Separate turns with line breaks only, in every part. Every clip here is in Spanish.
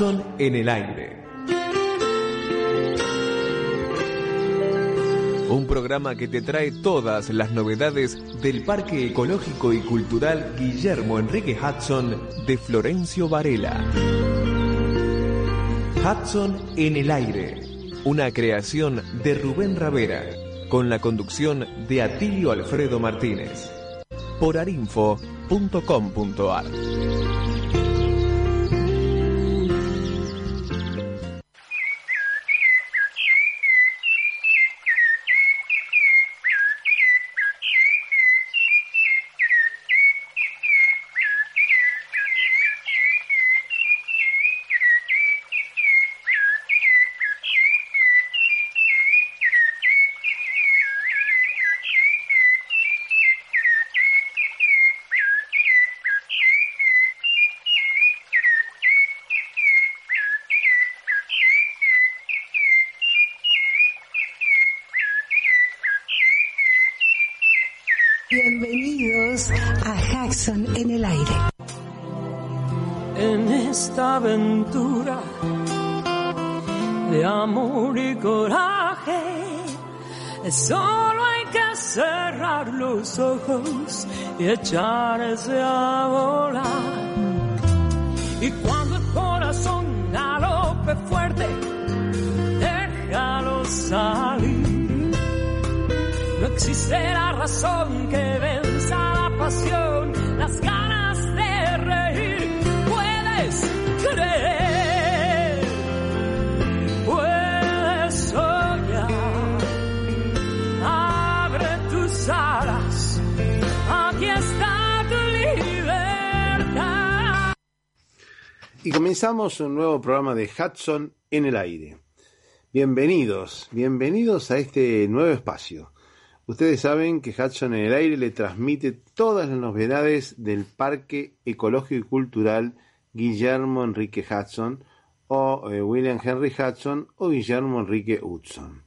Hudson en el aire. Un programa que te trae todas las novedades del Parque Ecológico y Cultural Guillermo Enrique Hudson de Florencio Varela. Hudson en el aire, una creación de Rubén Ravera, con la conducción de Atilio Alfredo Martínez, por arinfo.com.ar.
ojos y echarse a volar. Y cuando el corazón galope fuerte, déjalo salir. No existe la razón que venza la pasión,
comenzamos un nuevo programa de Hudson en el aire. Bienvenidos, bienvenidos a este nuevo espacio. Ustedes saben que Hudson en el aire le transmite todas las novedades del Parque Ecológico y Cultural Guillermo Enrique Hudson o eh, William Henry Hudson o Guillermo Enrique Hudson.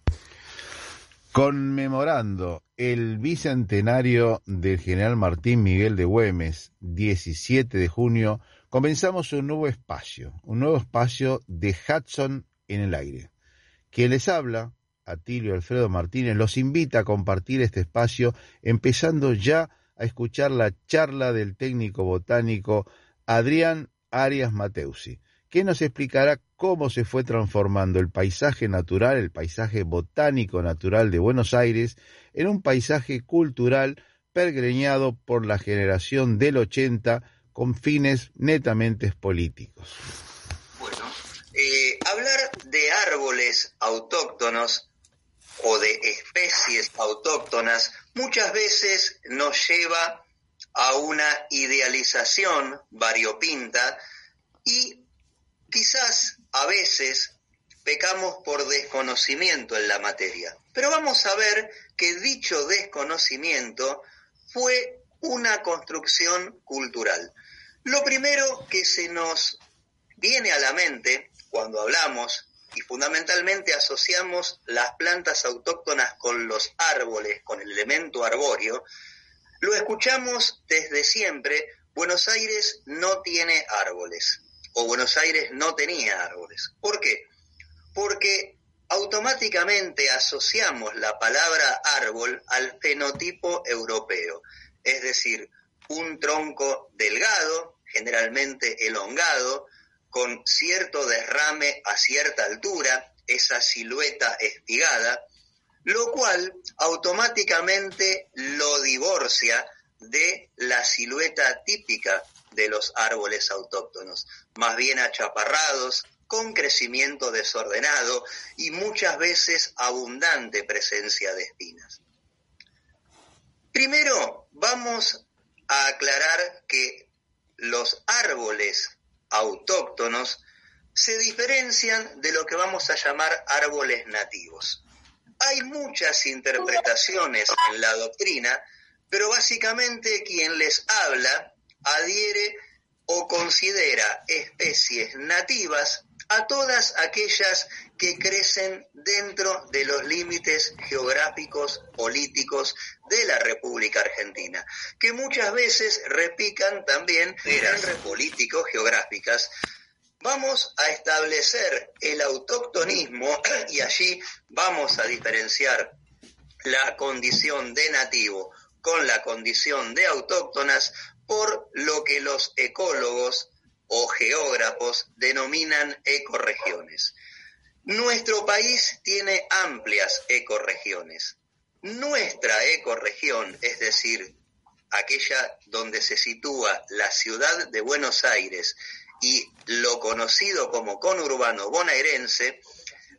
Conmemorando el bicentenario del general Martín Miguel de Güemes, 17 de junio, comenzamos un nuevo espacio, un nuevo espacio de Hudson en el aire. Quien les habla, Atilio Alfredo Martínez, los invita a compartir este espacio, empezando ya a escuchar la charla del técnico botánico Adrián Arias Mateusi, que nos explicará cómo se fue transformando el paisaje natural, el paisaje botánico natural de Buenos Aires, en un paisaje cultural pergreñado por la generación del 80 con fines netamente políticos.
Bueno, eh, hablar de árboles autóctonos o de especies autóctonas muchas veces nos lleva a una idealización variopinta y quizás a veces pecamos por desconocimiento en la materia. Pero vamos a ver que dicho desconocimiento fue una construcción cultural. Lo primero que se nos viene a la mente cuando hablamos y fundamentalmente asociamos las plantas autóctonas con los árboles, con el elemento arbóreo, lo escuchamos desde siempre, Buenos Aires no tiene árboles, o Buenos Aires no tenía árboles. ¿Por qué? Porque automáticamente asociamos la palabra árbol al fenotipo europeo, es decir, un tronco delgado, generalmente elongado, con cierto derrame a cierta altura, esa silueta espigada, lo cual automáticamente lo divorcia de la silueta típica de los árboles autóctonos, más bien achaparrados, con crecimiento desordenado y muchas veces abundante presencia de espinas. Primero, vamos a aclarar que los árboles autóctonos se diferencian de lo que vamos a llamar árboles nativos. Hay muchas interpretaciones en la doctrina, pero básicamente quien les habla adhiere o considera especies nativas a todas aquellas que crecen dentro de los límites geográficos políticos de la República Argentina, que muchas veces repican también en políticos geográficas. Vamos a establecer el autóctonismo y allí vamos a diferenciar la condición de nativo con la condición de autóctonas por lo que los ecólogos o geógrafos denominan ecorregiones. Nuestro país tiene amplias ecorregiones. Nuestra ecorregión, es decir, aquella donde se sitúa la ciudad de Buenos Aires y lo conocido como conurbano bonaerense,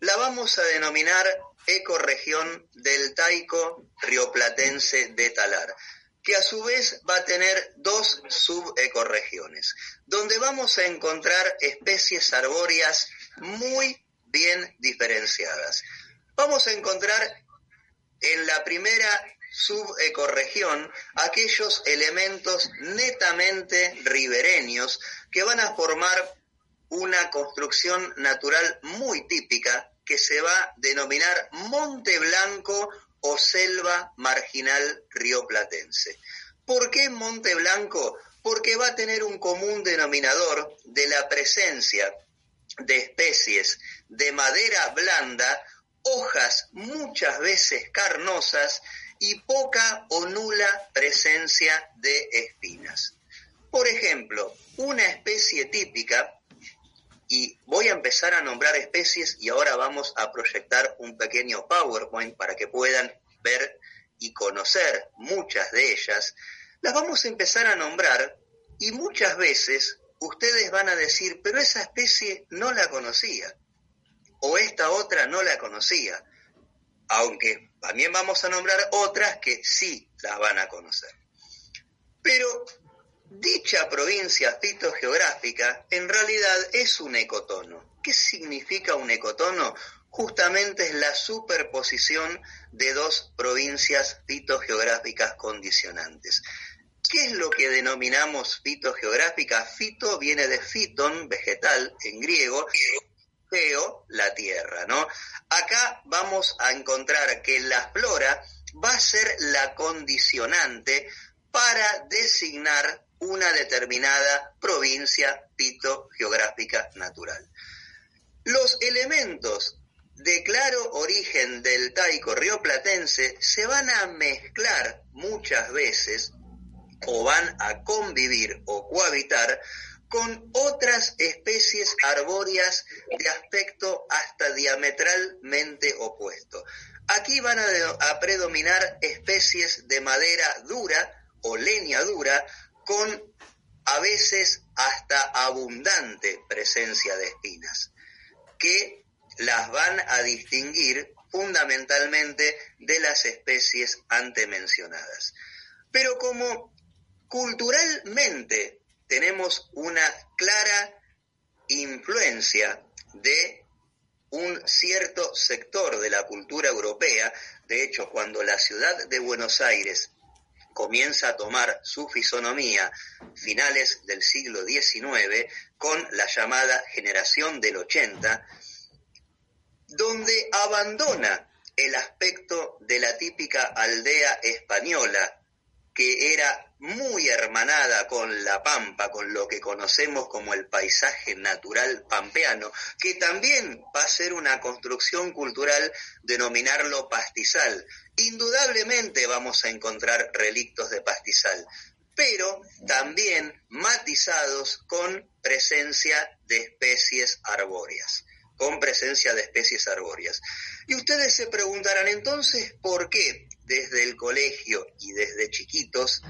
la vamos a denominar ecorregión del Taico rioplatense de Talar, que a su vez va a tener dos subecorregiones, donde vamos a encontrar especies arbóreas muy bien diferenciadas. Vamos a encontrar en la primera subecorregión aquellos elementos netamente ribereños que van a formar una construcción natural muy típica que se va a denominar Monte Blanco o selva marginal rioplatense. ¿Por qué Monte Blanco? Porque va a tener un común denominador de la presencia de especies de madera blanda, hojas muchas veces carnosas y poca o nula presencia de espinas. Por ejemplo, una especie típica, y voy a empezar a nombrar especies y ahora vamos a proyectar un pequeño PowerPoint para que puedan ver y conocer muchas de ellas, las vamos a empezar a nombrar y muchas veces ustedes van a decir, pero esa especie no la conocía, o esta otra no la conocía aunque también vamos a nombrar otras que sí las van a conocer. Pero dicha provincia fitogeográfica en realidad es un ecotono. ¿Qué significa un ecotono? Justamente es la superposición de dos provincias fitogeográficas condicionantes. ¿Qué es lo que denominamos fitogeográfica? Fito viene de fiton, vegetal en griego, la tierra, ¿no? Acá vamos a encontrar que la flora va a ser la condicionante para designar una determinada provincia fitogeográfica natural. Los elementos de claro origen del taico rioplatense se van a mezclar muchas veces o van a convivir o cohabitar con otras especies arbóreas de aspecto hasta diametralmente opuesto. Aquí van a, predominar especies de madera dura o leña dura con a veces hasta abundante presencia de espinas, que las van a distinguir fundamentalmente de las especies antemencionadas. Pero como culturalmente tenemos una clara influencia de un cierto sector de la cultura europea. De hecho, cuando la ciudad de Buenos Aires comienza a tomar su fisonomía finales del siglo XIX con la llamada generación del 80, donde abandona el aspecto de la típica aldea española que era muy hermanada con la pampa, con lo que conocemos como el paisaje natural pampeano, que también va a ser una construcción cultural denominarlo pastizal. Indudablemente vamos a encontrar relictos de pastizal, pero también matizados con presencia de especies arbóreas, con presencia de especies arbóreas. Y ustedes se preguntarán entonces por qué desde el colegio y desde chiquitos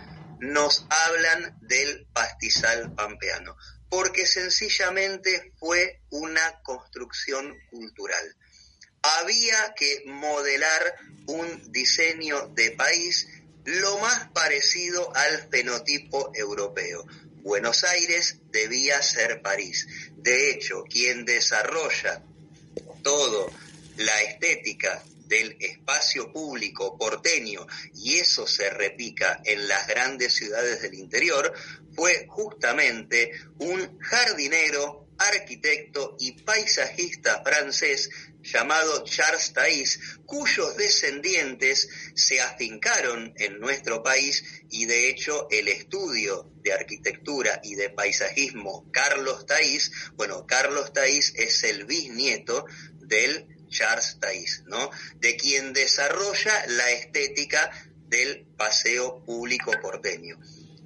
nos hablan del pastizal pampeano, porque sencillamente fue una construcción cultural. Había que modelar un diseño de país lo más parecido al fenotipo europeo. Buenos Aires debía ser París. De hecho, quien desarrolla todo la estética del espacio público porteño, y eso se repica en las grandes ciudades del interior, fue justamente un jardinero, arquitecto y paisajista francés llamado Charles Taís, cuyos descendientes se afincaron en nuestro país y de hecho el estudio de arquitectura y de paisajismo Carlos Taís, bueno, Carlos Taís es el bisnieto del Charles Taís, ¿no? De quien desarrolla la estética del paseo público porteño.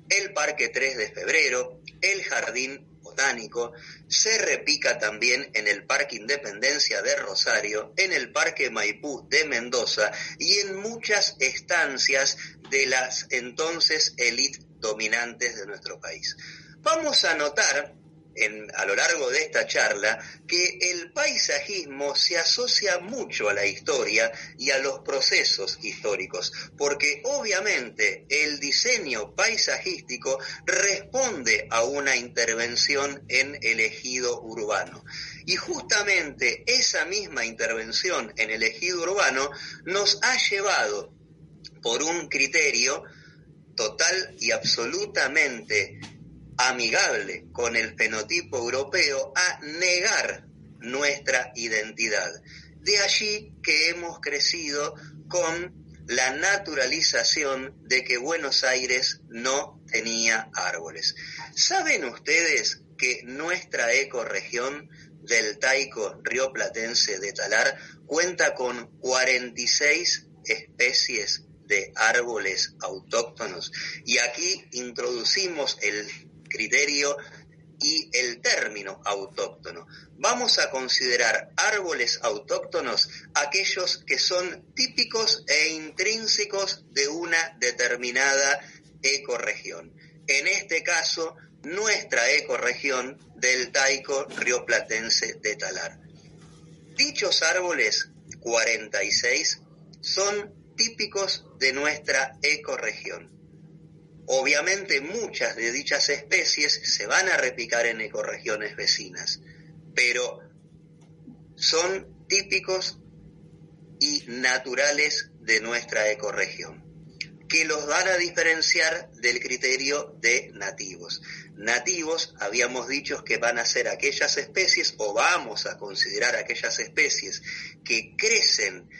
El Parque 3 de Febrero, el Jardín Botánico, se repica también en el Parque Independencia de Rosario, en el Parque Maipú de Mendoza y en muchas estancias de las entonces élites dominantes de nuestro país. Vamos a notar a lo largo de esta charla que el paisajismo se asocia mucho a la historia y a los procesos históricos, porque obviamente el diseño paisajístico responde a una intervención en el ejido urbano. Y justamente esa misma intervención en el ejido urbano nos ha llevado por un criterio total y absolutamente amigable con el fenotipo europeo a negar nuestra identidad. De allí que hemos crecido con la naturalización de que Buenos Aires no tenía árboles. ¿Saben ustedes que nuestra ecorregión del Taico Platense de Talar cuenta con 46 especies de árboles autóctonos? Y aquí introducimos el criterio y el término autóctono. Vamos a considerar árboles autóctonos aquellos que son típicos e intrínsecos de una determinada ecorregión. En este caso, nuestra ecorregión del Taico Rioplatense de Talar. Dichos árboles, 46, son típicos de nuestra ecorregión Obviamente muchas de dichas especies se van a repicar en ecorregiones vecinas, pero son típicos y naturales de nuestra ecorregión, que los van a diferenciar del criterio de nativos. Nativos, habíamos dicho que van a ser aquellas especies, o vamos a considerar aquellas especies que crecen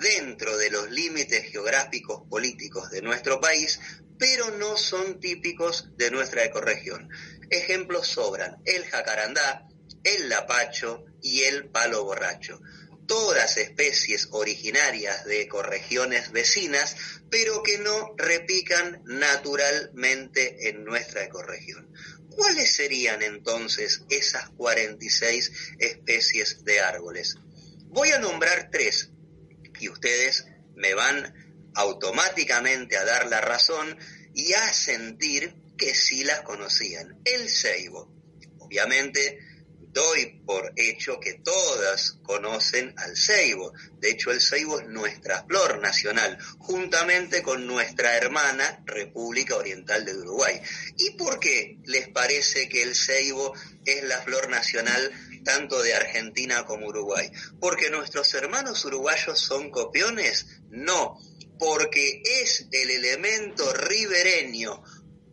dentro de los límites geográficos políticos de nuestro país, pero no son típicos de nuestra ecorregión. Ejemplos sobran el jacarandá, el lapacho y el palo borracho. Todas especies originarias de ecorregiones vecinas, pero que no repican naturalmente en nuestra ecorregión. ¿Cuáles serían entonces esas 46 especies de árboles? Voy a nombrar tres y ustedes me van automáticamente a dar la razón y a sentir que sí las conocían. El ceibo. Obviamente doy por hecho que todas conocen al ceibo. De hecho, el ceibo es nuestra flor nacional, juntamente con nuestra hermana República Oriental de Uruguay. ¿Y por qué les parece que el ceibo es la flor nacional tanto de Argentina como Uruguay? ¿Porque nuestros hermanos uruguayos son copiones? No, porque es el elemento ribereño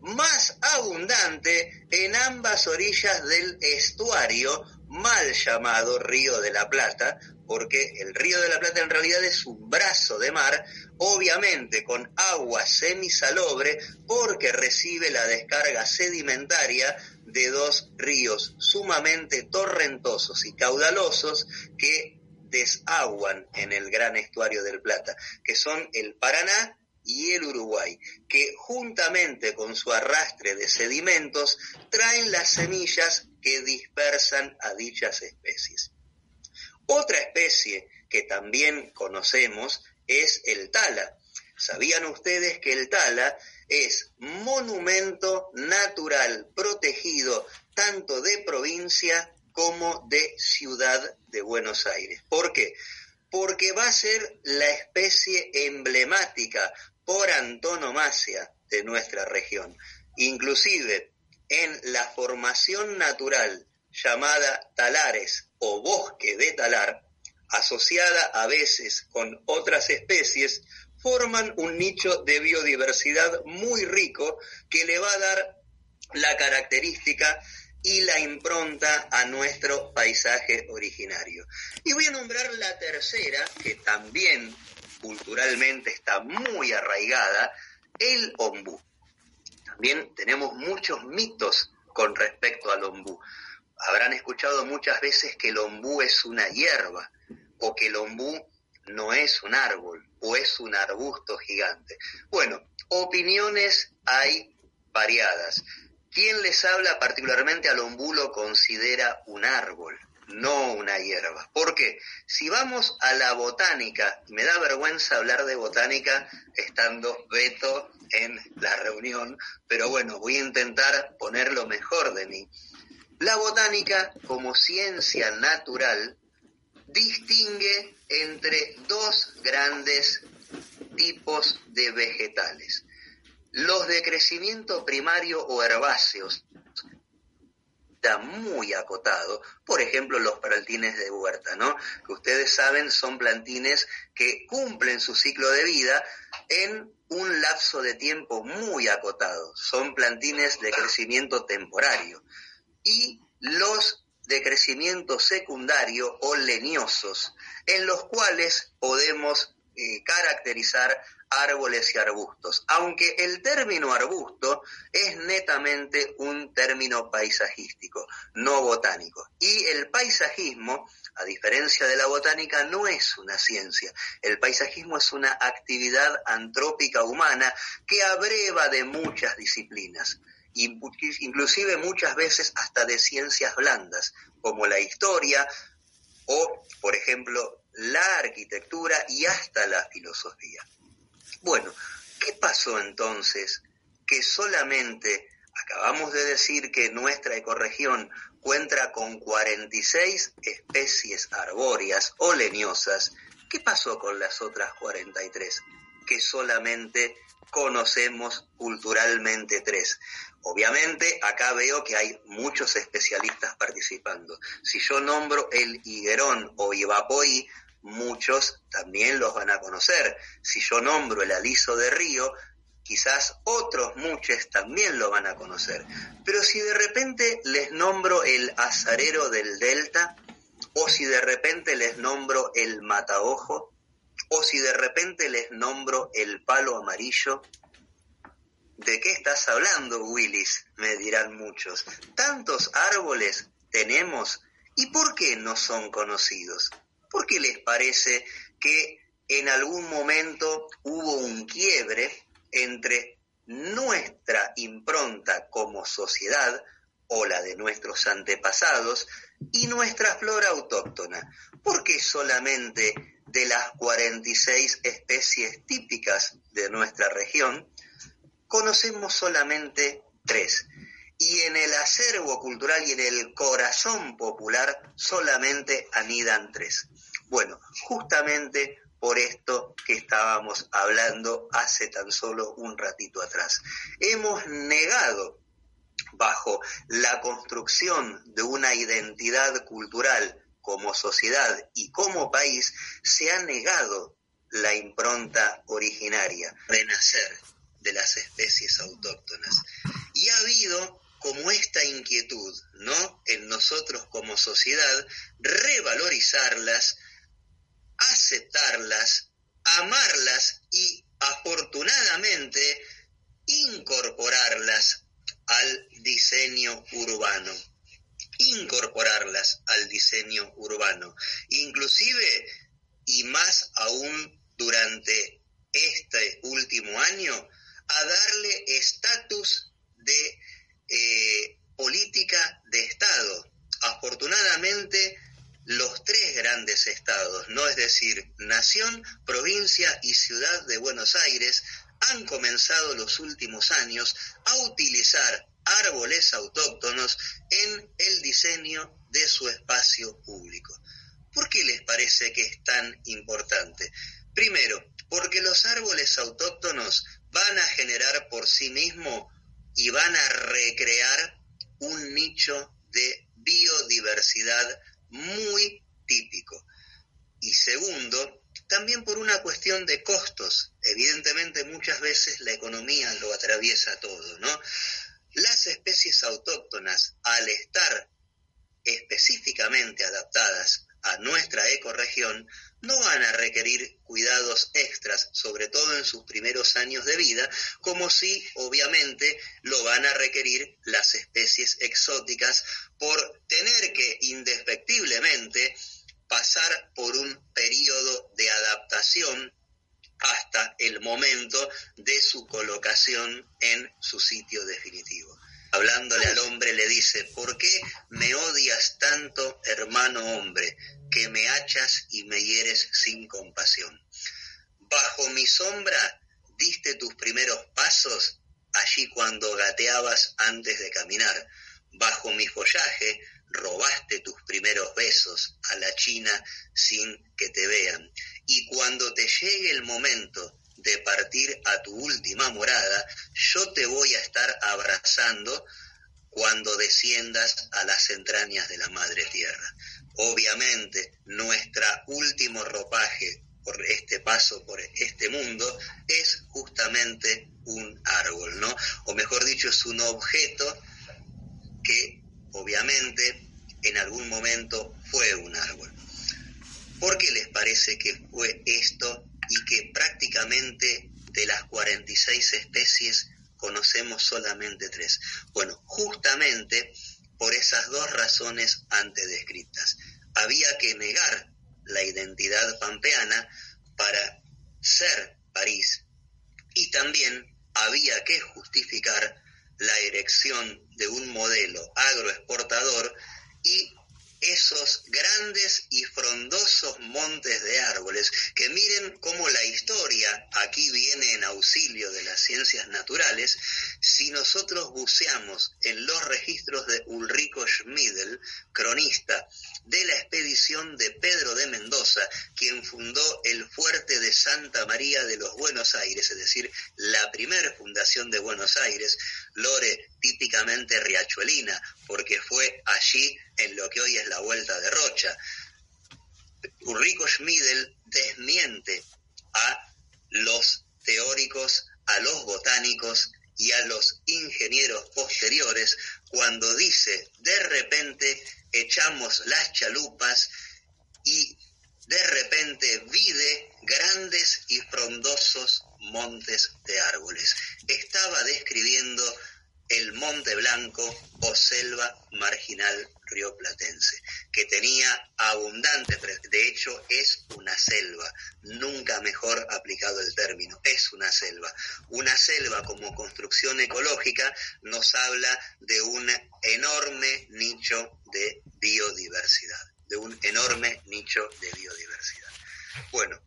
más abundante en ambas orillas del estuario mal llamado Río de la Plata, porque el Río de la Plata en realidad es un brazo de mar, obviamente con agua semisalobre, porque recibe la descarga sedimentaria de dos ríos sumamente torrentosos y caudalosos que desaguan en el gran estuario del Plata, que son el Paraná y el Uruguay, que juntamente con su arrastre de sedimentos traen las semillas que dispersan a dichas especies. Otra especie que también conocemos es el tala. ¿Sabían ustedes que el tala es monumento natural protegido tanto de provincia como de Ciudad de Buenos Aires. ¿Por qué? Porque va a ser la especie emblemática por antonomasia de nuestra región. Inclusive en la formación natural llamada talares o bosque de talar, asociada a veces con otras especies, forman un nicho de biodiversidad muy rico que le va a dar la característica y la impronta a nuestro paisaje originario. Y voy a nombrar la tercera, que también culturalmente está muy arraigada, el ombú. También tenemos muchos mitos con respecto al ombú. Habrán escuchado muchas veces que el ombú es una hierba o que el ombú no es un árbol o es un arbusto gigante. Bueno, opiniones hay variadas. Quien les habla particularmente al ombú lo considera un árbol, no una hierba. Porque si vamos a la botánica, me da vergüenza hablar de botánica estando Beto en la reunión, pero bueno, voy a intentar poner lo mejor de mí. La botánica, como ciencia natural, distingue entre dos grandes tipos de vegetales. Los de crecimiento primario o herbáceos, está muy acotado, por ejemplo los plantines de huerta, ¿no? Que ustedes saben son plantines que cumplen su ciclo de vida en un lapso de tiempo muy acotado, son plantines de crecimiento temporario. Y los de crecimiento secundario o leñosos, en los cuales podemos eh, caracterizar árboles y arbustos, aunque el término arbusto es netamente un término paisajístico, no botánico. Y el paisajismo, a diferencia de la botánica, no es una ciencia. El paisajismo es una actividad antrópica humana que abreva de muchas disciplinas inclusive muchas veces hasta de ciencias blandas, como la historia o, por ejemplo, la arquitectura y hasta la filosofía. Bueno, ¿qué pasó entonces que solamente acabamos de decir que nuestra ecorregión cuenta con 46 especies arbóreas o leñosas? ¿Qué pasó con las otras 43? Que solamente conocemos culturalmente tres. Obviamente, acá veo que hay muchos especialistas participando. Si yo nombro el higuerón o ibapoí, muchos también los van a conocer. Si yo nombro el aliso de río, quizás otros muchos también lo van a conocer. Pero si de repente les nombro el azarero del delta, o si de repente les nombro el mataojo, o si de repente les nombro el palo amarillo, ¿De qué estás hablando, Willis? me dirán muchos. Tantos árboles tenemos y ¿por qué no son conocidos? ¿Por qué les parece que en algún momento hubo un quiebre entre nuestra impronta como sociedad o la de nuestros antepasados y nuestra flora autóctona? ¿Por qué solamente de las 46 especies típicas de nuestra región conocemos solamente tres. Y en el acervo cultural y en el corazón popular solamente anidan tres. Bueno, justamente por esto que estábamos hablando hace tan solo un ratito atrás. Hemos negado bajo la construcción de una identidad cultural como sociedad y como país, se ha negado la impronta originaria, renacer, de las especies autóctonas. Y ha habido como esta inquietud, ¿no? En nosotros como sociedad, revalorizarlas, aceptarlas, amarlas y afortunadamente incorporarlas al diseño urbano. Incorporarlas al diseño urbano. Inclusive, y más aún durante este último año, a darle estatus de eh, política de Estado. Afortunadamente, los tres grandes estados, no es decir, nación, provincia y ciudad de Buenos Aires, han comenzado los últimos años a utilizar árboles autóctonos en el diseño de su espacio público. ¿Por qué les parece que es tan importante? Primero, porque los árboles autóctonos van a generar por sí mismo y van a recrear un nicho de biodiversidad muy típico. Y segundo, también por una cuestión de costos. Evidentemente muchas veces la economía lo atraviesa todo, ¿no? Las especies autóctonas, al estar específicamente adaptadas a nuestra ecorregión, no van a requerir cuidados extras, sobre todo en sus primeros años de vida, como si obviamente lo van a requerir las especies exóticas por tener que indefectiblemente pasar por un periodo de adaptación hasta el momento de su colocación en su sitio definitivo. Hablándole al hombre le dice, ¿por qué me odias tanto, hermano hombre, que me hachas y me hieres sin compasión? Bajo mi sombra diste tus primeros pasos allí cuando gateabas antes de caminar. Bajo mi follaje robaste tus primeros besos a la China sin que te vean. Y cuando te llegue el momento de partir a tu última morada, yo te voy a estar abrazando cuando desciendas a las entrañas de la Madre Tierra. Obviamente, nuestro último ropaje por este paso por este mundo es justamente un árbol, ¿no? O mejor dicho, es un objeto que obviamente en algún momento fue un árbol. ¿Por qué les parece que fue esto y que prácticamente de las 46 especies conocemos solamente tres? Bueno, justamente por esas dos razones antes descritas. Había que negar la identidad pampeana para ser París y también había que justificar la erección de un modelo agroexportador y esos grandes y frondosos montes de árboles, que miren cómo la historia aquí viene en auxilio de las ciencias naturales, si nosotros buceamos en los registros de Ulrico Schmidl, cronista de la expedición de Pedro de Mendoza, quien fundó el fuerte de Santa María de los Buenos Aires, es decir, la primera fundación de Buenos Aires, Lore típicamente riachuelina, porque fue allí en lo que hoy es la Vuelta de Rocha. Ulrico Schmidl desmiente a los teóricos, a los botánicos y a los ingenieros posteriores cuando dice de repente echamos las chalupas y de repente vide grandes y frondosos montes de árboles. Estaba describiendo el Monte Blanco o selva marginal rioplatense, que tenía abundante, de hecho es una selva, nunca mejor aplicado el término, es una selva. Una selva como construcción ecológica nos habla de un enorme nicho de biodiversidad, de un enorme nicho de biodiversidad. Bueno,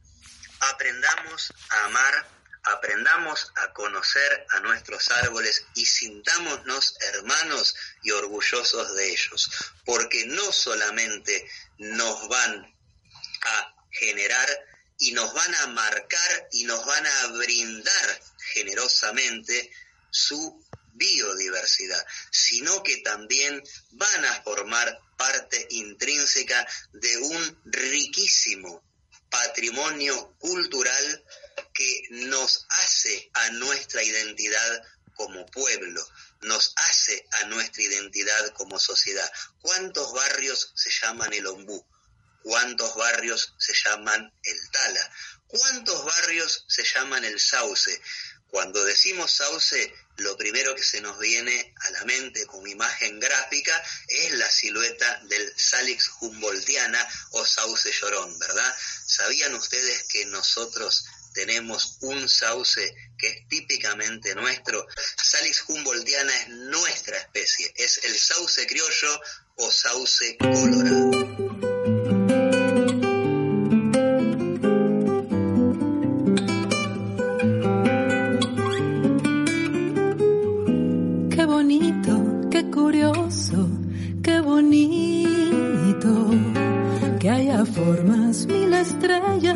aprendamos a amar aprendamos a conocer a nuestros árboles y sintámonos hermanos y orgullosos de ellos, porque no solamente nos van a generar y nos van a marcar y nos van a brindar generosamente su biodiversidad, sino que también van a formar parte intrínseca de un riquísimo patrimonio cultural que nos hace a nuestra identidad como pueblo, nos hace a nuestra identidad como sociedad. ¿Cuántos barrios se llaman el ombú? ¿Cuántos barrios se llaman el tala? ¿Cuántos barrios se llaman el sauce? Cuando decimos sauce, lo primero que se nos viene a la mente como imagen gráfica es la silueta del Salix humboldtiana o sauce llorón, ¿verdad? ¿Sabían ustedes que nosotros tenemos un sauce que es típicamente nuestro. Salix humboldtiana es nuestra especie, es el sauce criollo o sauce colorado.
Qué bonito, qué curioso, qué bonito que haya formas, mil estrellas,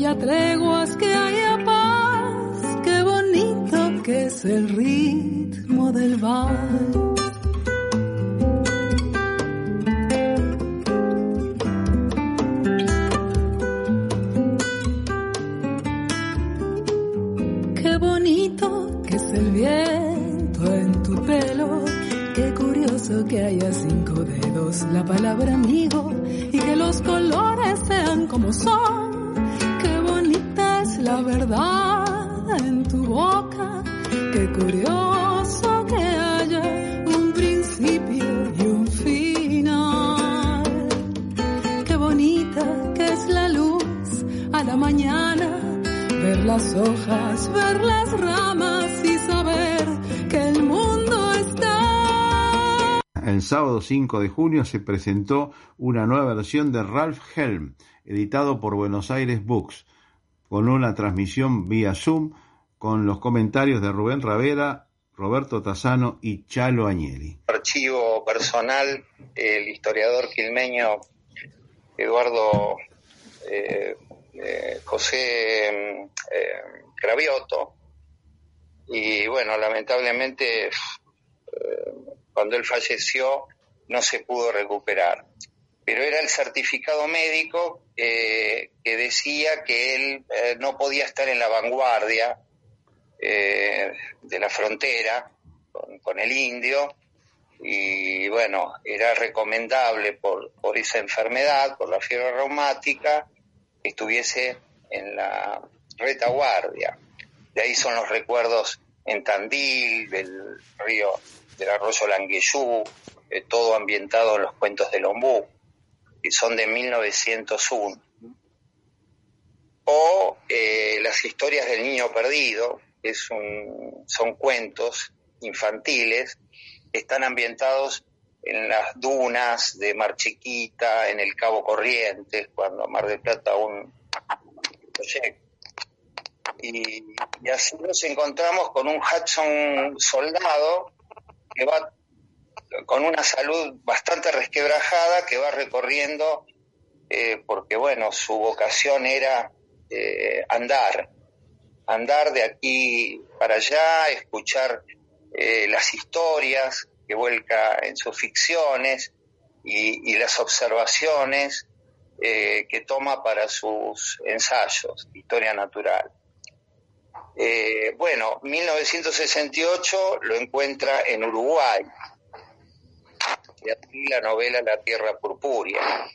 que haya
sábado 5 de junio se presentó una nueva versión de Ralph Helm, editado por Buenos Aires Books, con una transmisión vía Zoom con los comentarios de Rubén Ravera, Roberto Tazzano y Chalo Agnelli.
Archivo personal, el historiador quilmeño Eduardo eh, eh, José eh, Gravioto. Y bueno, lamentablemente cuando él falleció no se pudo recuperar. Pero era el certificado médico eh, que decía que él eh, no podía estar en la vanguardia eh, de la frontera con, el indio y bueno, era recomendable por, por esa enfermedad, por la fiebre reumática, que estuviese en la retaguardia. De ahí son los recuerdos en Tandil, del río del arroyo Langueyú, eh, todo ambientado en los cuentos de Lombú, que son de 1901. O eh, las historias del niño perdido, que es son cuentos infantiles, están ambientados en las dunas de Mar Chiquita, en el Cabo Corrientes, cuando Mar del Plata aún y, y, así nos encontramos con un Hudson soldado que va con una salud bastante resquebrajada, que va recorriendo, eh, porque bueno, su vocación era eh, andar, andar de aquí para allá, escuchar eh, las historias que vuelca en sus ficciones y, y las observaciones que toma para sus ensayos, historia natural. Bueno, 1968 lo encuentra en Uruguay, y aquí la novela La Tierra Purpúrea.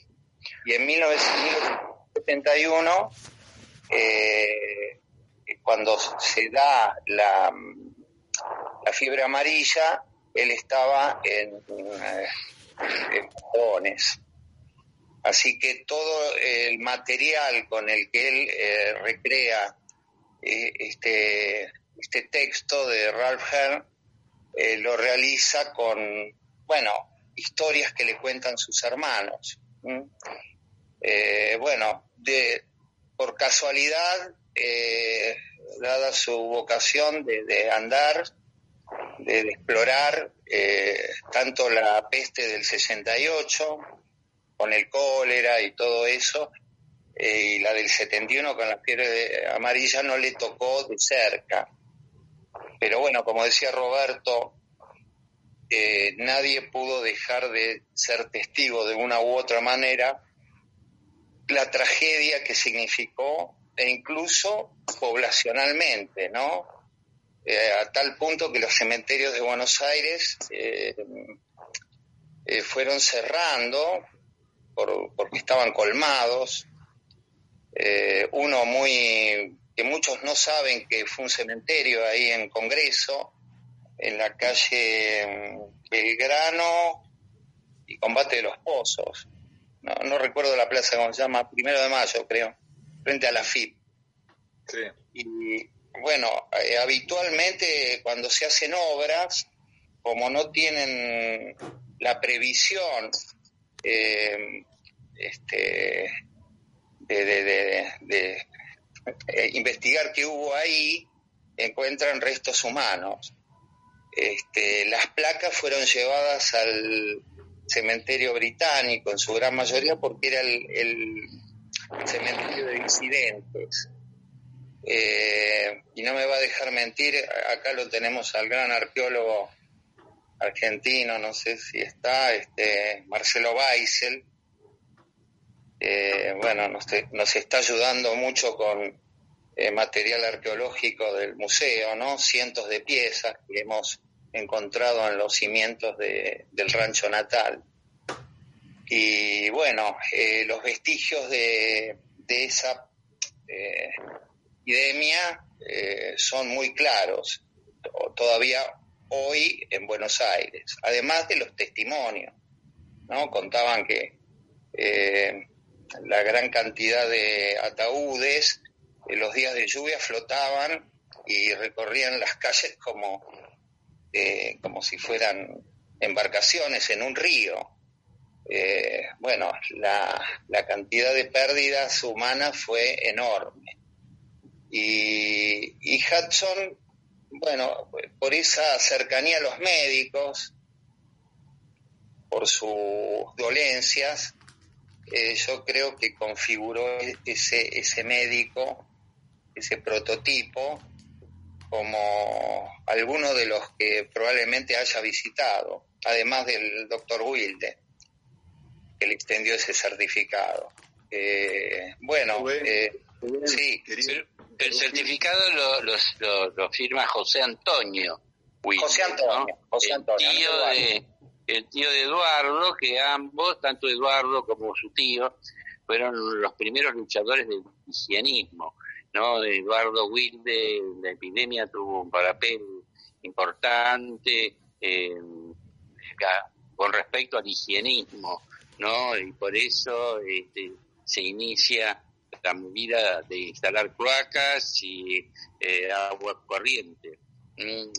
Y en 1971, eh, cuando se da la, la fiebre amarilla, él estaba en, eh, en Así que todo el material con el que él eh, recrea este, este texto de Ralph Herr eh, lo realiza con, bueno, historias que le cuentan sus hermanos. Eh, bueno, de, por casualidad, dada su vocación de, andar, de, explorar tanto la peste del 68, con el cólera y todo eso, eh, y la del 71 con la fiebre amarilla no le tocó de cerca. Pero bueno, como decía Roberto, eh, nadie pudo dejar de ser testigo de una u otra manera la tragedia que significó, e incluso poblacionalmente, ¿no? Eh, a tal punto que los cementerios de Buenos Aires fueron cerrando porque estaban colmados, eh, uno muy que muchos no saben que fue un cementerio ahí en Congreso, en la calle mm, Belgrano y Combate de los Pozos. No, recuerdo la plaza cómo se llama, primero de mayo creo, frente a la FIP. Y bueno, eh, habitualmente cuando se hacen obras, como no tienen la previsión eh, este, de, eh, investigar qué hubo ahí, encuentran restos humanos. Este, las placas fueron llevadas al, cementerio británico en su gran mayoría porque era el, cementerio de disidentes. Eh, y no me va a dejar mentir, acá lo tenemos al gran arqueólogo argentino, no sé si está, este Marcelo Weissel, bueno, nos, nos, está ayudando mucho con eh, material arqueológico del museo, ¿no? Cientos de piezas que hemos encontrado en los cimientos del rancho natal. Y bueno, eh, los vestigios de, esa eh, epidemia son muy claros, todavía hoy en Buenos Aires, además de los testimonios, ¿no? Contaban que la gran cantidad de ataúdes los días de lluvia flotaban y recorrían las calles como, eh, como si fueran embarcaciones en un río. Eh, bueno, la, cantidad de pérdidas humanas fue enorme. Y, y Hudson, bueno, por esa cercanía a los médicos, por sus dolencias, eh, yo creo que configuró ese, ese médico, ese prototipo, como alguno de los que probablemente haya visitado, además del doctor Wilde, que le extendió ese certificado. Eh, bueno, eh, sí.
El, certificado lo, lo, firma José Antonio.
Wilde, José Antonio, José Antonio.
de, el tío de Eduardo, que ambos, tanto Eduardo como su tío, fueron los primeros luchadores del higienismo. ¿No? Eduardo Wilde, la epidemia tuvo un papel importante eh, con respecto al higienismo, ¿no? y por eso este, se inicia la movida de instalar cloacas y eh, agua corriente,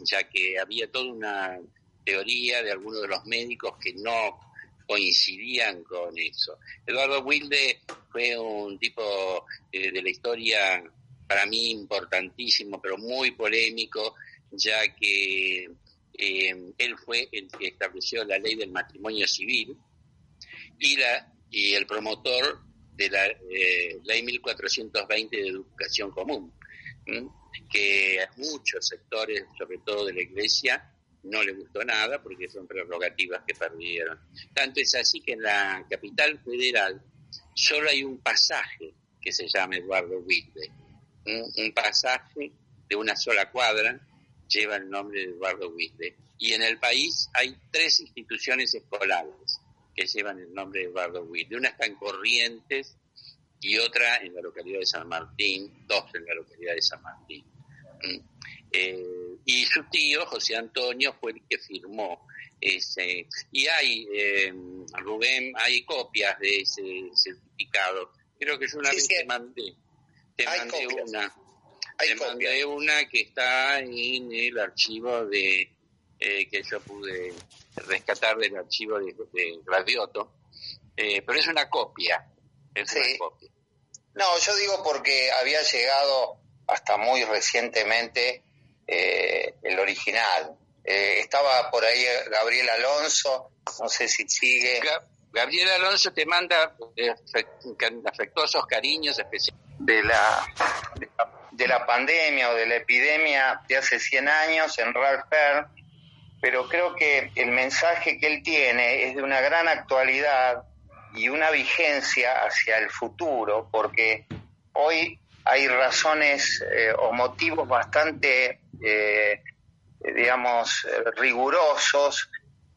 ya que había toda una teoría de algunos de los médicos que no coincidían con eso. Eduardo Wilde fue un tipo eh, de la historia para mí importantísimo, pero muy polémico, ya que eh, él fue el que estableció la ley del matrimonio civil y, la, y el promotor de la eh, ley 1420 de educación común, que a muchos sectores, sobre todo de la iglesia, no le gustó nada porque son prerrogativas que perdieron. Tanto es así que en la capital federal solo hay un pasaje que se llama Eduardo Wilde. Un, pasaje de una sola cuadra lleva el nombre de Eduardo Wilde. Y en el país hay tres instituciones escolares que llevan el nombre de Eduardo Wilde. Una está en Corrientes y otra en la localidad de San Martín, dos en la localidad de San Martín. Eh, y su tío, José Antonio, fue el que firmó ese. Y hay, eh, Rubén, hay copias de ese certificado. Creo que yo una vez te mandé, te mandé una. te mandé una que está en el archivo de eh, que yo pude rescatar del archivo de, de Gladioto, pero es una copia. Es una copia.
No, yo digo porque había llegado hasta muy recientemente eh, el original. Eh, estaba por ahí Gabriel Alonso, no sé si sigue.
Gabriel Alonso te manda eh, afectuosos cariños
de la, de la pandemia o de la epidemia de hace 100 años en Ralph pero creo que el mensaje que él tiene es de una gran actualidad y una vigencia hacia el futuro, porque hoy hay razones o motivos bastante eh, digamos, rigurosos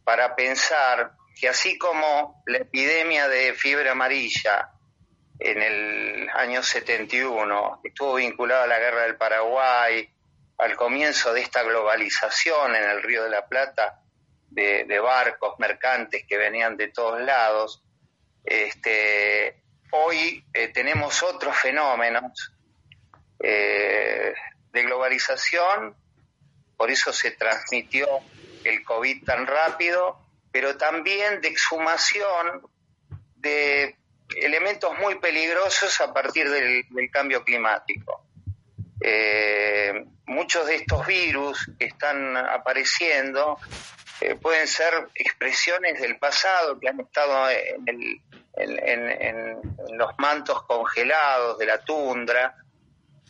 para pensar que así como la epidemia de fiebre amarilla en el año 71 estuvo vinculada a la guerra del Paraguay, al comienzo de esta globalización en el Río de la Plata de, barcos mercantes que venían de todos lados, este, hoy eh, tenemos otros fenómenos eh, de globalización, por eso se transmitió el COVID tan rápido, pero también de exhumación de elementos muy peligrosos a partir del, cambio climático. Eh, muchos de estos virus que están apareciendo eh, pueden ser expresiones del pasado que han estado en, los mantos congelados de la tundra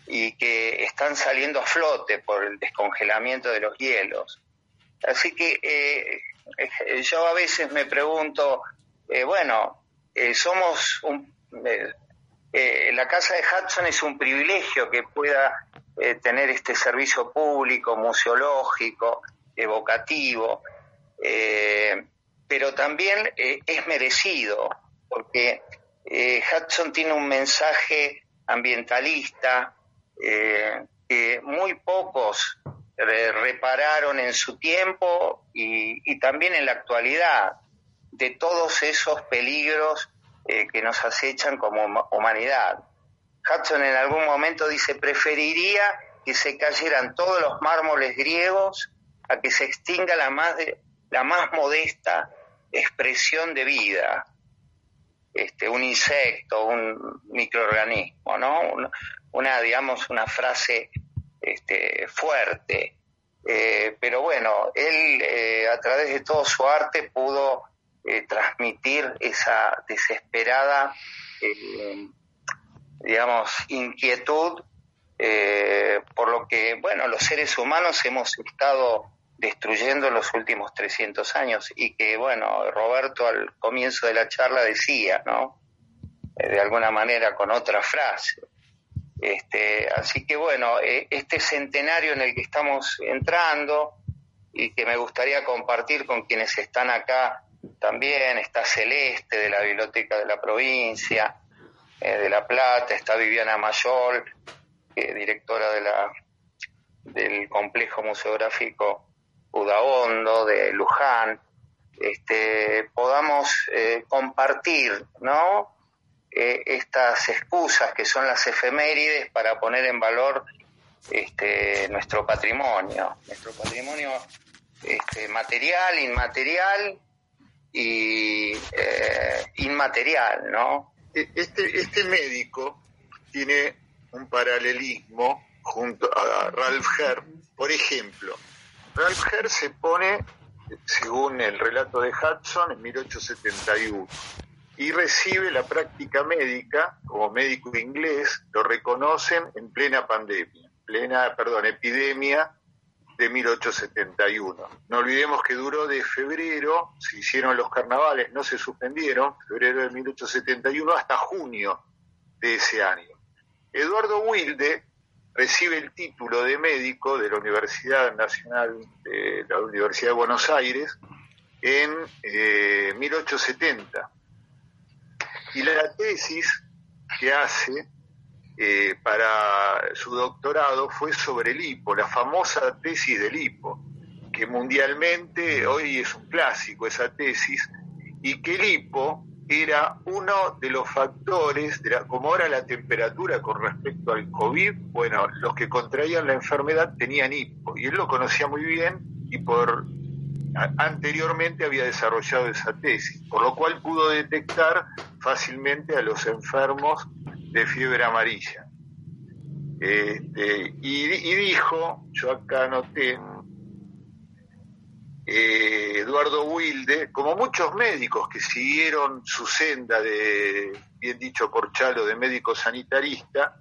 y que están saliendo a flote por el descongelamiento de los hielos. Así que eh, yo a veces me pregunto, bueno, somos un, la casa de Hudson es un privilegio que pueda tener este servicio público, museológico, evocativo, eh, pero también eh, es merecido, porque eh, Hudson tiene un mensaje ambientalista que muy pocos repararon en su tiempo y, también en la actualidad de todos esos peligros que nos acechan como humanidad. Hudson en algún momento dice, preferiría que se cayeran todos los mármoles griegos a que se extinga la más, la más modesta expresión de vida, este, un insecto, un microorganismo, ¿no? Una, digamos, una frase este, fuerte. Eh, pero bueno, él eh, a través de todo su arte pudo eh, transmitir esa desesperada, digamos, inquietud por lo que, bueno, los seres humanos hemos estado destruyendo los últimos 300 años y que, bueno, Roberto al comienzo de la charla decía, ¿no? De alguna manera con otra frase. Este, así que, bueno, eh, este centenario en el que estamos entrando y que me gustaría compartir con quienes están acá también, está Celeste de la Biblioteca de la Provincia eh, de La Plata, está Viviana Mayol, directora de la, del complejo museográfico Udaondo, de Luján, este, podamos eh, compartir, ¿no? Eh, estas excusas que son las efemérides para poner en valor este, nuestro patrimonio, nuestro patrimonio este, material, inmaterial y eh, inmaterial, ¿no?
E-, este, este médico tiene un paralelismo junto a Ralph Herr, por ejemplo, Ralph Herr se pone, según el relato de Hudson, en 1871 y recibe la práctica médica como médico inglés, lo reconocen en plena pandemia, plena, perdón, epidemia de 1871. No olvidemos que duró de febrero, se hicieron los carnavales, no se suspendieron, febrero de 1871 hasta junio de ese año. Eduardo Wilde recibe el título de médico de la Universidad Nacional de la Universidad de Buenos Aires en 1870. Y la tesis que hace eh, para su doctorado fue sobre el hipo, la famosa tesis del hipo, que mundialmente hoy es un clásico esa tesis, y que el hipo era uno de los factores, de como era la temperatura con respecto al COVID, bueno, los que contraían la enfermedad tenían hipo, y él lo conocía muy bien y por anteriormente había desarrollado esa tesis, por lo cual pudo detectar fácilmente a los enfermos de fiebre amarilla. Este, y, dijo, yo acá anoté, eh, Eduardo Wilde, como muchos médicos que siguieron su senda de, bien dicho por Chalo, de médico sanitarista,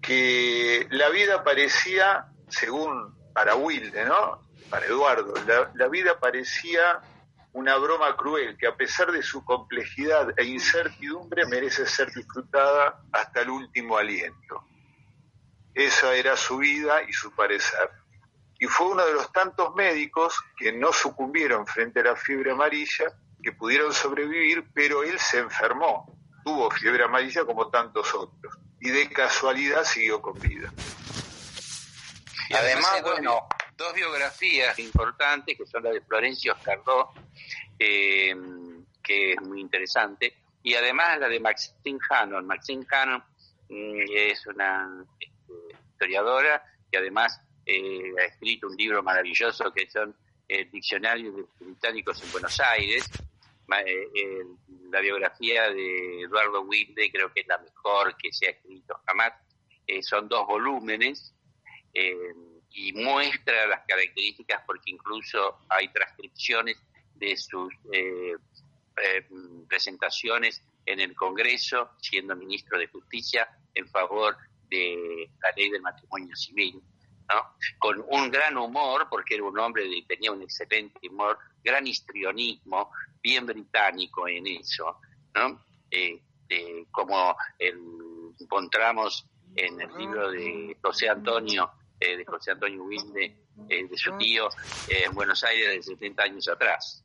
que la vida parecía, según para Wilde, ¿no? Para Eduardo, la vida parecía una broma cruel que a pesar de su complejidad e incertidumbre merece ser disfrutada hasta el último aliento. Esa era su vida y su parecer y fue uno de los tantos médicos que no sucumbieron frente a la fiebre amarilla, que pudieron sobrevivir, pero él se enfermó, tuvo fiebre amarilla como tantos otros, y de casualidad siguió con vida.
Y además, bueno, dos, biografías importantes, que son la de Florencio Escardó, eh, que es muy interesante, y además la de Maxine Hannon. Maxine Hannon mm, es una este, historiadora que además eh, ha escrito un libro maravilloso que son eh, Diccionario de Británicos en Buenos Aires. Eh, la biografía de Eduardo Wilde creo que es la mejor que se ha escrito jamás. son dos volúmenes y muestra las características porque incluso hay transcripciones de sus eh, eh, presentaciones en el Congreso, siendo ministro de Justicia, en favor de la ley del matrimonio civil, con un gran humor, porque era un hombre que tenía un excelente humor, gran histrionismo, bien británico en eso, ¿no? Eh, como encontramos en el libro de José Antonio, eh, de José Antonio Wilde, eh, de su tío, en Buenos Aires de 70 años atrás.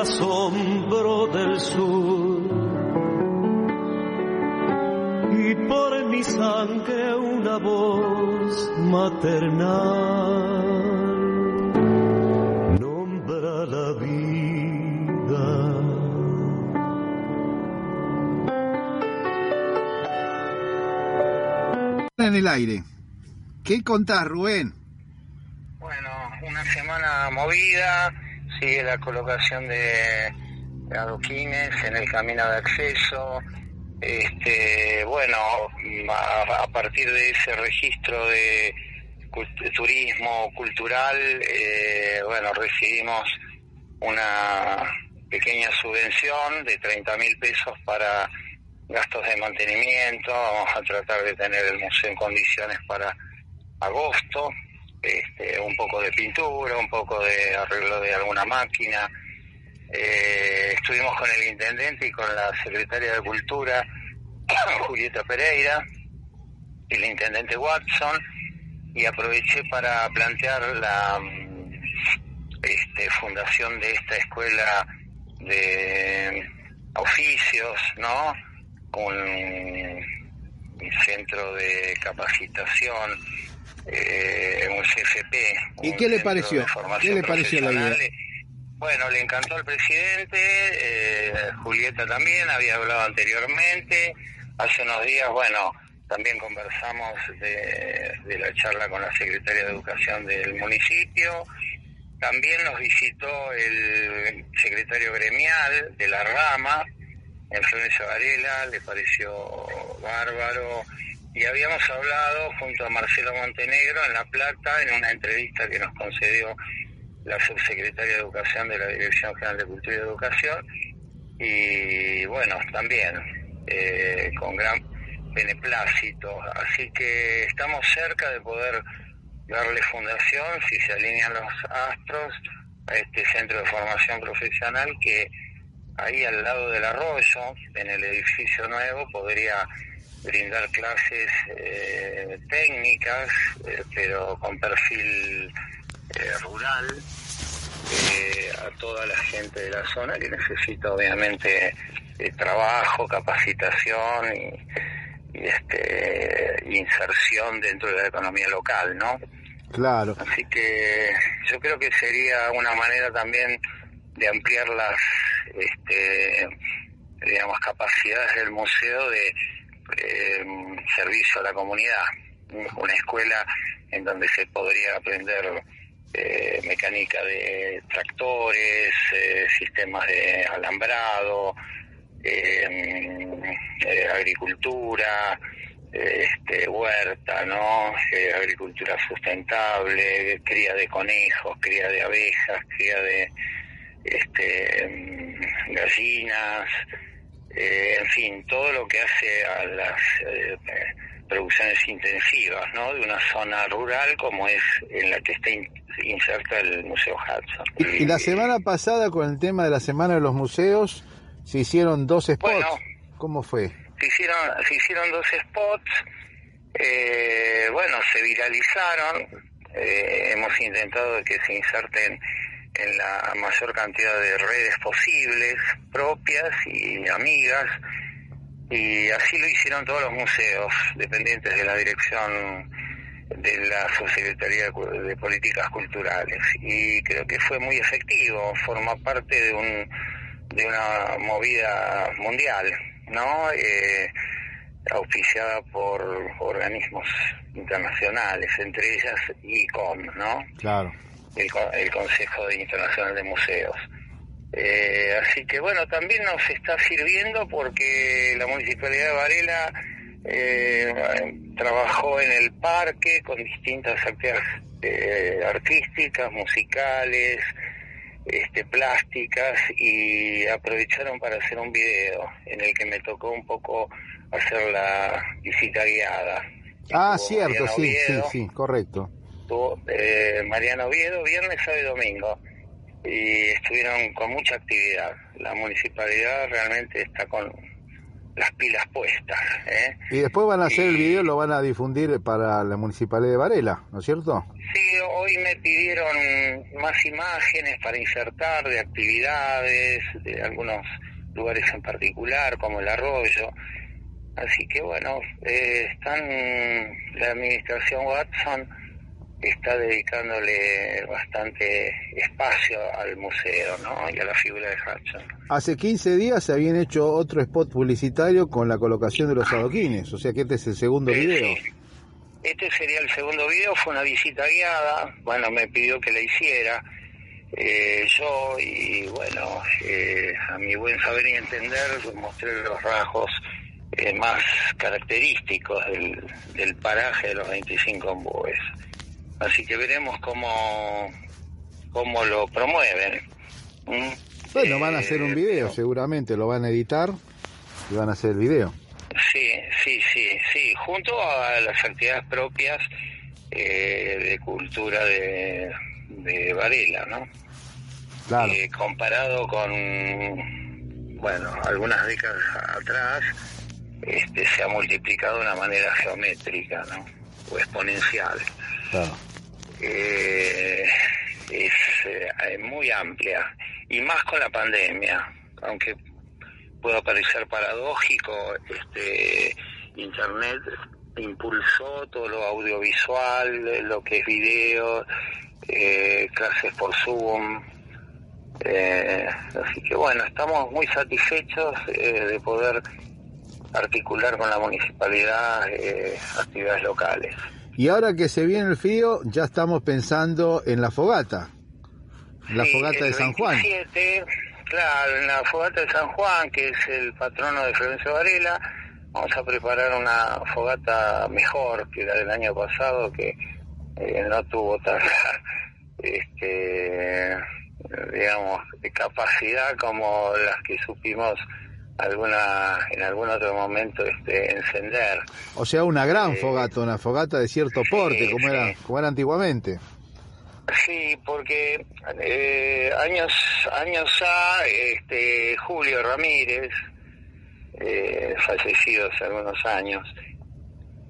asombro del sur. Y por mi sangre una voz maternal nombra la vida.
En el aire. ¿Qué contás, Rubén?
Bueno, una semana movida, sigue la colocación de, adoquines en el camino de acceso. Este, bueno, a, partir de ese registro de, turismo cultural, eh, bueno, recibimos una pequeña subvención de 30 mil pesos para gastos de mantenimiento. Vamos a tratar de tener el museo en condiciones para agosto. Este, un poco de pintura, un poco de arreglo de alguna máquina. Eh, estuvimos con el intendente y con la secretaria de Cultura, Julieta Pereira, y el intendente Watson, y aproveché para plantear la este, fundación de esta escuela de oficios, ¿no? Un, centro de capacitación, eh, un CFP.
¿Y qué le pareció? ¿Qué le pareció la idea?
Bueno, le encantó al presidente, eh, Julieta también, había hablado anteriormente. Hace unos días, bueno, también conversamos de, de la charla con la secretaria de Educación del municipio. También nos visitó el secretario gremial de la rama, en Florencio Varela, le pareció bárbaro. Y habíamos hablado junto a Marcelo Montenegro en La Plata en una entrevista que nos concedió la subsecretaria de Educación de la Dirección General de Cultura y Educación. Y bueno, también eh, con gran beneplácito. Así que estamos cerca de poder darle fundación, si se alinean los astros, a este centro de formación profesional que ahí al lado del arroyo, en el edificio nuevo, podría brindar clases eh, técnicas, eh, pero con perfil eh, rural, a toda la gente de la zona que necesita obviamente trabajo, capacitación y, y, este, inserción dentro de la economía local, ¿no?
Claro.
Así que yo creo que sería una manera también de ampliar las este, digamos, capacidades del museo de eh, servicio a la comunidad. Una escuela en donde se podría aprender eh, mecánica de tractores, eh, sistemas de alambrado, agricultura, este, huerta, ¿no? agricultura sustentable, cría de conejos, cría de abejas, cría de este, gallinas, eh, en fin, todo lo que hace a las eh, producciones intensivas, ¿no? De una zona rural como es en la que está inserta el Museo Hudson.
Y, la semana pasada con el tema de la Semana de los Museos se hicieron dos spots. ¿Cómo fue?
Se hicieron, se hicieron dos spots, eh, bueno, se viralizaron, hemos intentado que se inserten en la mayor cantidad de redes posibles, propias y amigas, y así lo hicieron todos los museos dependientes de la dirección de la Subsecretaría de Políticas Culturales y creo que fue muy efectivo, forma parte de un de una movida mundial, ¿no? Eh, auspiciada por organismos internacionales, entre ellas ICOM, ¿no?
Claro
el, Consejo Internacional de Museos. Eh, así que bueno, también nos está sirviendo porque la Municipalidad de Varela eh, trabajó en el parque con distintas actividades eh, artísticas, musicales, este, plásticas y aprovecharon para hacer un video en el que me tocó un poco hacer la visita guiada.
Ah, cierto, sí, sí, sí, correcto
eh, Mariano Oviedo, viernes, sábado y domingo. Y estuvieron con mucha actividad. La municipalidad realmente está con las pilas puestas. ¿eh?
Y después van a hacer el video, lo van a difundir para la municipalidad de Varela, ¿no es cierto?
Sí, hoy me pidieron más imágenes para insertar de actividades, de algunos lugares en particular, como el arroyo. Así que bueno, eh, están la administración Watson está dedicándole bastante espacio al museo ¿no? y a la figura de Hudson.
Hace 15 días se habían hecho otro spot publicitario con la colocación de los adoquines, o sea que este es el segundo video.
Este sería el segundo video, fue una visita guiada, bueno, me pidió que la hiciera. Eh, yo, y bueno, eh, a mi buen saber y entender, mostré los rasgos eh, más característicos del, del paraje de los 25 ombúes. Así que veremos cómo, cómo lo promueven.
¿Mm? Bueno, van a hacer un video, eh, seguramente lo van a editar y van a hacer el video.
Sí, sí, sí, sí, junto a las actividades propias eh, de cultura de, de Varela, ¿no?
Claro.
Eh, comparado con, bueno, algunas décadas atrás, este, se ha multiplicado de una manera geométrica, ¿no? O exponencial. Eh, es eh, muy amplia y más con la pandemia, aunque pueda parecer paradójico, este Internet impulsó todo lo audiovisual, lo que es video, eh, clases por Zoom. Eh, así que bueno, estamos muy satisfechos eh, de poder articular con la municipalidad actividades locales.
Y ahora que se viene el frío, ya estamos pensando en la fogata, la fogata de San Juan.
Claro, en la fogata de San Juan, que es el patrono de Florencio Varela, vamos a preparar una fogata mejor que la del año pasado, que eh, no tuvo tanta, este, digamos, capacidad como las que supimos alguna en algún otro momento este, encender.
O sea, una gran eh, fogata, una fogata de cierto porte, como era como era antiguamente.
Sí, porque eh, años años a este, Julio Ramírez, eh, fallecido hace algunos años,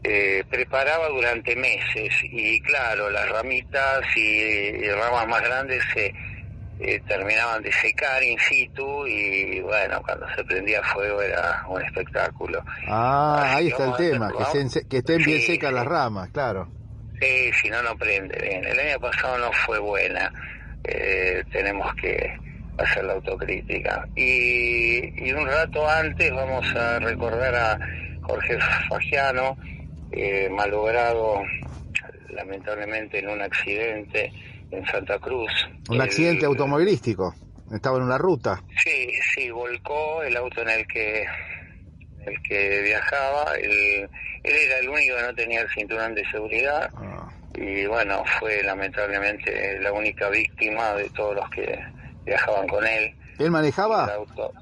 eh, preparaba durante meses y claro, las ramitas y, ramas más grandes se eh, terminaban de secar in situ y bueno, cuando se prendía fuego era un espectáculo.
Ah, ahí está el tema, que, que estén bien secas las ramas, claro.
Sí, si no, no prende bien. El año pasado no fue buena, eh, tenemos que hacer la autocrítica. Y, y un rato antes vamos a recordar a Jorge Fagiano, eh, malogrado lamentablemente en un accidente en Santa Cruz.
¿Un accidente automovilístico? ¿Estaba en una ruta?
Sí, sí, volcó el auto en el que el que viajaba, él, él era el único que no tenía el cinturón de seguridad ah. y bueno, fue lamentablemente la única víctima de todos los que viajaban con él.
¿Él manejaba?
El auto,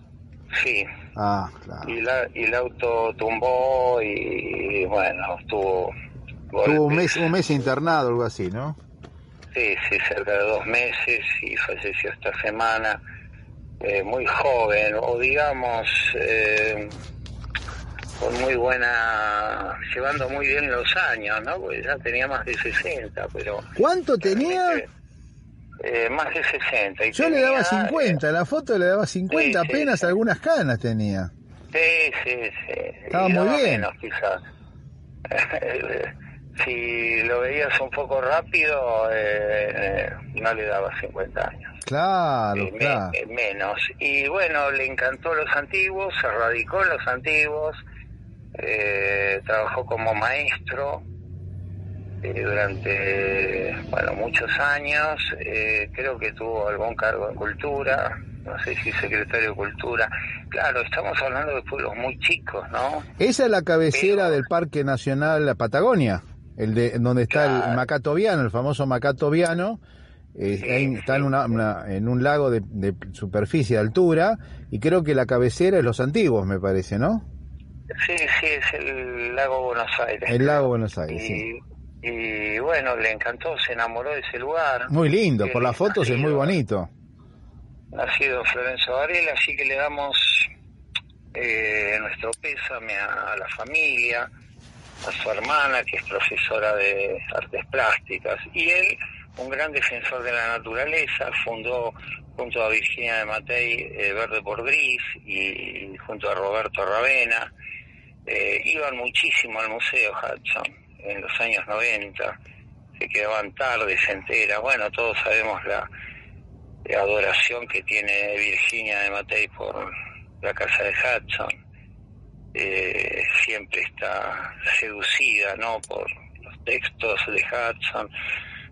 sí.
Ah, claro.
Y, la, y el auto tumbó y, bueno, estuvo...
Tuvo un mes, un mes internado, algo así, ¿no?
Sí, cerca de dos meses y falleció esta semana. Eh, muy joven, o digamos, eh, con muy buena, llevando muy bien los años, ¿no? Porque ya tenía más de 60, pero...
¿Cuánto tenía?
Eh, más de 60. Y
Yo le daba 50, la foto le daba 50, apenas algunas canas tenía.
Sí, sí, sí.
Estaba muy bien.
Menos, quizás. si lo veías un poco rápido, eh, no le daba 50 años.
Claro, eh, claro.
menos. Y bueno, le encantó los antiguos, se radicó en los antiguos, eh, trabajó como maestro eh, durante bueno muchos años eh, creo que tuvo algún cargo en cultura no sé si secretario de cultura claro estamos hablando de pueblos muy chicos no
esa es la cabecera del Parque Nacional La Patagonia el de donde está el Macatoviano el famoso Macatoviano está En, una, en un lago de, de superficie de altura y creo que la cabecera es los antiguos me parece no
Sí, sí, es el lago Buenos Aires.
El lago Buenos Aires,
y,
sí.
Y bueno, le encantó, se enamoró de ese lugar.
Muy lindo, por las fotos es muy bonito.
Nacido Florencio Varela, así que le damos eh, nuestro pésame a, la familia, a su hermana, que es profesora de artes plásticas, y él, un gran defensor de la naturaleza, fundó junto a Virginia de Matei eh, Verde por Gris y junto a Roberto Ravena. Eh, iban muchísimo al Museo Hudson en los años 90, se quedaban tardes enteras, bueno, todos sabemos la, adoración que tiene Virginia de Matei por la casa de Hudson, eh, siempre está seducida, ¿no?, por los textos de Hudson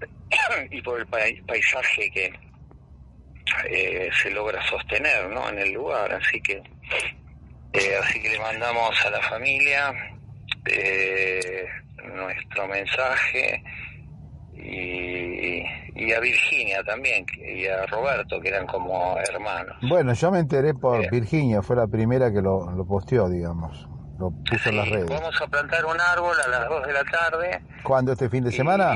y por el paisaje que eh, se logra sostener, ¿no?, en el lugar, así que eh, así que le mandamos a la familia nuestro mensaje y, a Virginia también y a Roberto que eran como hermanos.
Bueno, yo me enteré por eh. Virginia, fue la primera que lo, lo posteó, digamos, lo puso en las redes.
Vamos a plantar un árbol a las 2 de la tarde.
¿Cuándo este fin de semana?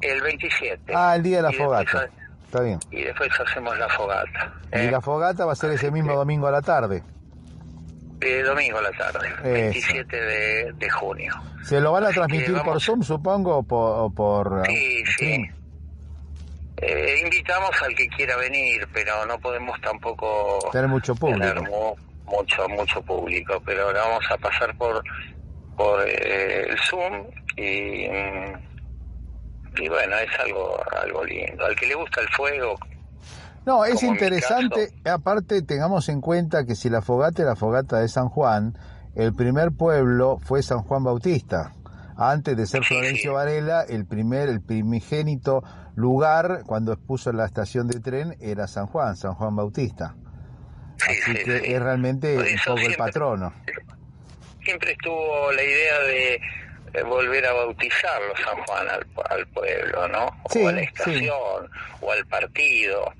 el 27.
Ah, el día de la fogata. Está bien.
Y después hacemos la fogata.
Y la fogata va a ser ese mismo domingo a la tarde.
Eh, domingo a la tarde, 27 de, junio.
¿Se lo van a transmitir por Zoom, supongo, o por,
Sí, sí. Eh, invitamos al que quiera venir, pero no podemos tampoco
tener mucho público.
mucho mucho público, pero ahora vamos a pasar por por eh, el Zoom y, y bueno, es algo algo lindo. Al que le gusta el fuego,
no, es interesante, aparte tengamos en cuenta que si la fogata es la fogata de San Juan, el primer pueblo fue San Juan Bautista. Antes de ser Florencio Varela, el primer, el primigénito lugar cuando expuso la estación de tren era San Juan, San Juan Bautista. Así que es realmente un poco el patrono.
Siempre estuvo la idea de volver a bautizarlo San Juan al, pueblo, ¿no? o a la estación, o al partido.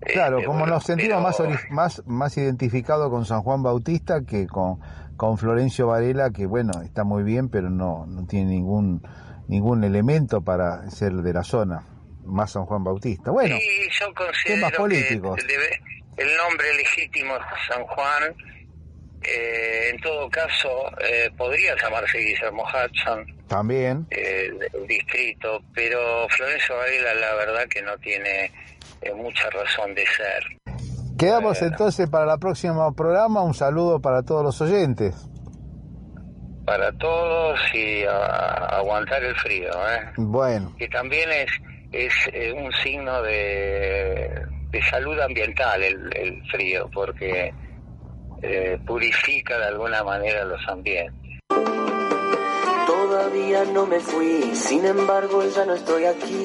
Claro, este, como nos sentimos más, más, más identificados con San Juan Bautista que con, con Florencio Varela, que bueno, está muy bien, pero no, no tiene ningún, ningún elemento para ser de la zona, más San Juan Bautista. Bueno,
temas políticos. el nombre legítimo es San Juan, eh, en todo caso, eh, podría llamarse Guillermo Hudson.
También.
Eh, el distrito, pero Florencio Varela, la verdad que no tiene mucha razón de ser.
Quedamos entonces para el próximo programa. Un saludo para todos los oyentes.
Para todos y a, aguantar el frío. ¿eh?
Bueno.
Que también es, es eh, un signo de, de salud ambiental el, el frío, porque eh, purifica de alguna manera los ambientes.
Todavía no me fui, sin embargo ya no estoy aquí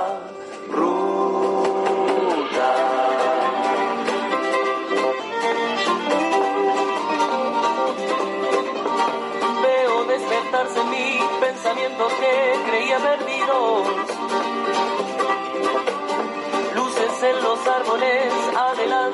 luces en los árboles, adelante.